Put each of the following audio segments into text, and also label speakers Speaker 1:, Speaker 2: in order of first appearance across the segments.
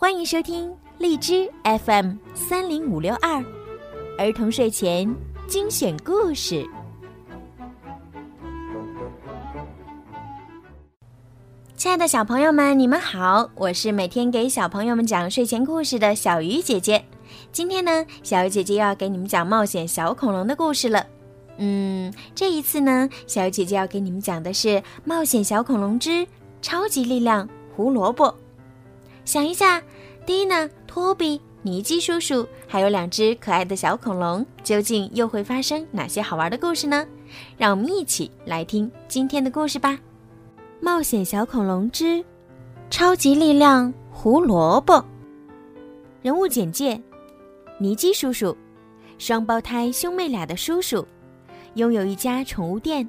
Speaker 1: 欢迎收听荔枝 FM 三零五六二儿童睡前精选故事。亲爱的小朋友们，你们好，我是每天给小朋友们讲睡前故事的小鱼姐姐。今天呢，小鱼姐姐要给你们讲冒险小恐龙的故事了。嗯，这一次呢，小鱼姐姐要给你们讲的是《冒险小恐龙之超级力量胡萝卜》。想一下，蒂娜、托比、尼基叔叔，还有两只可爱的小恐龙，究竟又会发生哪些好玩的故事呢？让我们一起来听今天的故事吧！《冒险小恐龙之超级力量胡萝卜》人物简介：尼基叔叔，双胞胎兄妹俩的叔叔。拥有一家宠物店，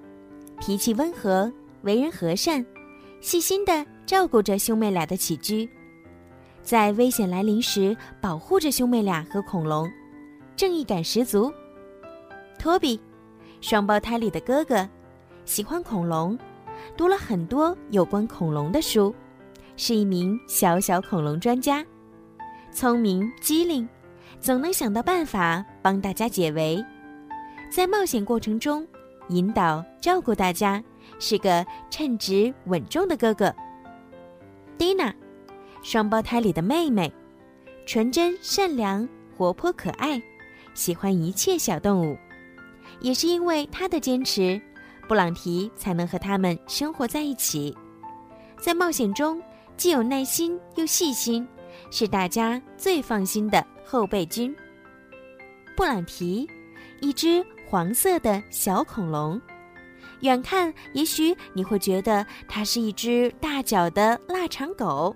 Speaker 1: 脾气温和，为人和善，细心的照顾着兄妹俩的起居，在危险来临时保护着兄妹俩和恐龙，正义感十足。托比，双胞胎里的哥哥，喜欢恐龙，读了很多有关恐龙的书，是一名小小恐龙专家，聪明机灵，总能想到办法帮大家解围。在冒险过程中，引导照顾大家，是个称职稳重的哥哥。蒂娜，双胞胎里的妹妹，纯真善良、活泼可爱，喜欢一切小动物。也是因为她的坚持，布朗提才能和他们生活在一起。在冒险中，既有耐心又细心，是大家最放心的后备军。布朗提，一只。黄色的小恐龙，远看也许你会觉得它是一只大脚的腊肠狗。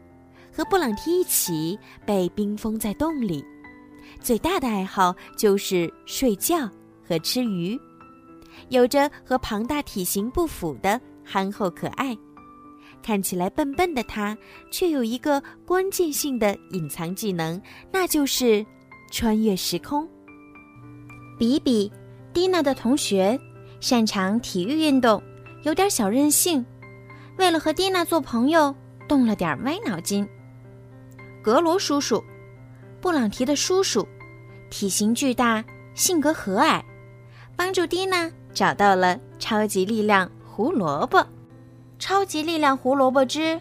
Speaker 1: 和布朗提一起被冰封在洞里，最大的爱好就是睡觉和吃鱼，有着和庞大体型不符的憨厚可爱。看起来笨笨的他，却有一个关键性的隐藏技能，那就是穿越时空。比比，蒂娜的同学。擅长体育运动，有点小任性，为了和蒂娜做朋友，动了点歪脑筋。格罗叔叔，布朗提的叔叔，体型巨大，性格和蔼，帮助蒂娜找到了超级力量胡萝卜。超级力量胡萝卜之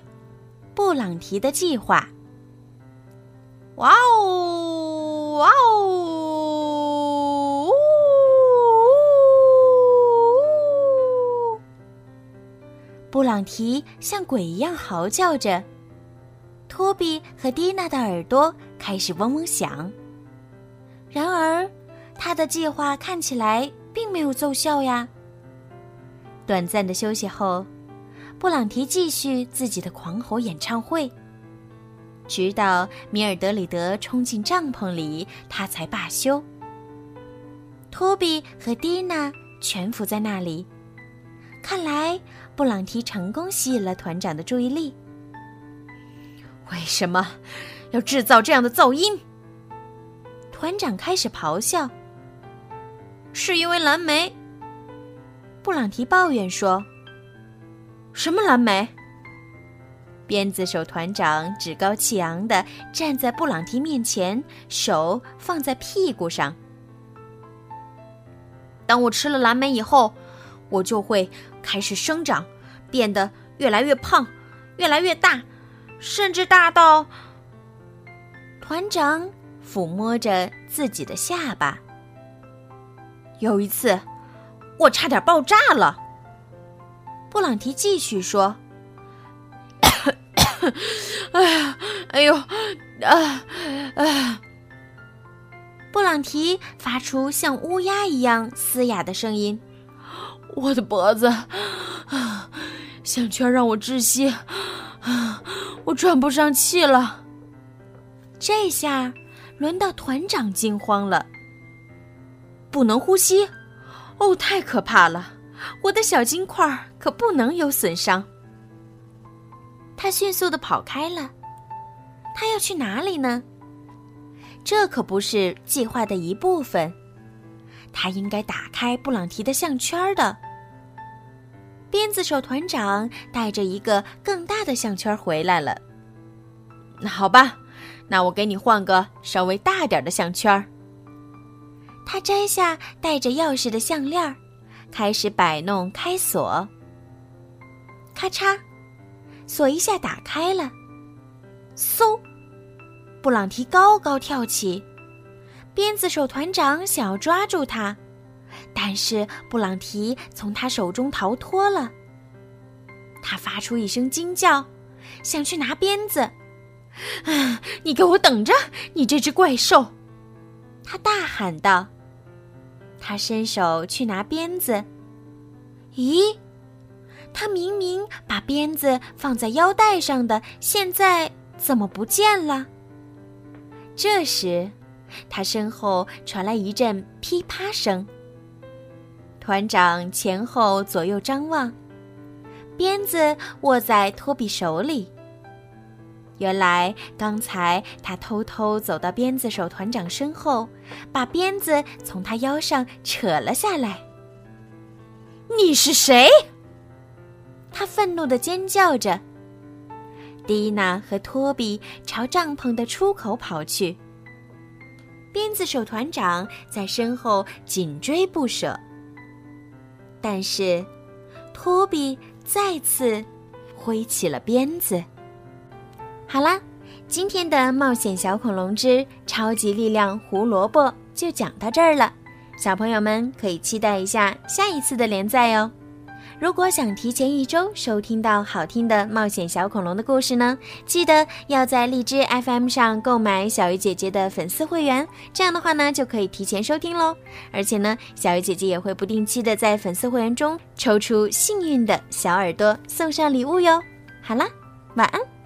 Speaker 1: 布朗提的计划。哇哦，哇哦！布朗提像鬼一样嚎叫着，托比和蒂娜的耳朵开始嗡嗡响。然而，他的计划看起来并没有奏效呀。短暂的休息后，布朗提继续自己的狂吼演唱会，直到米尔德里德冲进帐篷里，他才罢休。托比和蒂娜蜷伏在那里。看来，布朗提成功吸引了团长的注意力。为什么要制造这样的噪音？团长开始咆哮。是因为蓝莓。布朗提抱怨说：“什么蓝莓？”鞭子手团长趾高气扬的站在布朗提面前，手放在屁股上。当我吃了蓝莓以后。我就会开始生长，变得越来越胖，越来越大，甚至大到……团长抚摸着自己的下巴。有一次，我差点爆炸了。布朗提继续说：“ 哎呀，哎呦，啊啊！”布朗提发出像乌鸦一样嘶哑的声音。我的脖子，项圈让我窒息，我喘不上气了。这下，轮到团长惊慌了，不能呼吸，哦，太可怕了！我的小金块可不能有损伤。他迅速的跑开了。他要去哪里呢？这可不是计划的一部分。他应该打开布朗提的项圈的。鞭子手团长带着一个更大的项圈回来了。那好吧，那我给你换个稍微大点的项圈。他摘下带着钥匙的项链，开始摆弄开锁。咔嚓，锁一下打开了。嗖，布朗提高高跳起，鞭子手团长想要抓住他，但是布朗提从他手中逃脱了。他发出一声惊叫，想去拿鞭子。啊！你给我等着，你这只怪兽！他大喊道。他伸手去拿鞭子，咦？他明明把鞭子放在腰带上的，现在。怎么不见了？这时，他身后传来一阵噼啪声。团长前后左右张望，鞭子握在托比手里。原来刚才他偷偷走到鞭子手团长身后，把鞭子从他腰上扯了下来。你是谁？他愤怒的尖叫着。蒂娜和托比朝帐篷的出口跑去，鞭子手团长在身后紧追不舍。但是，托比再次挥起了鞭子。好啦，今天的《冒险小恐龙之超级力量胡萝卜》就讲到这儿了，小朋友们可以期待一下下一次的连载哦。如果想提前一周收听到好听的冒险小恐龙的故事呢，记得要在荔枝 FM 上购买小鱼姐姐的粉丝会员，这样的话呢就可以提前收听喽。而且呢，小鱼姐姐也会不定期的在粉丝会员中抽出幸运的小耳朵送上礼物哟。好啦，晚安。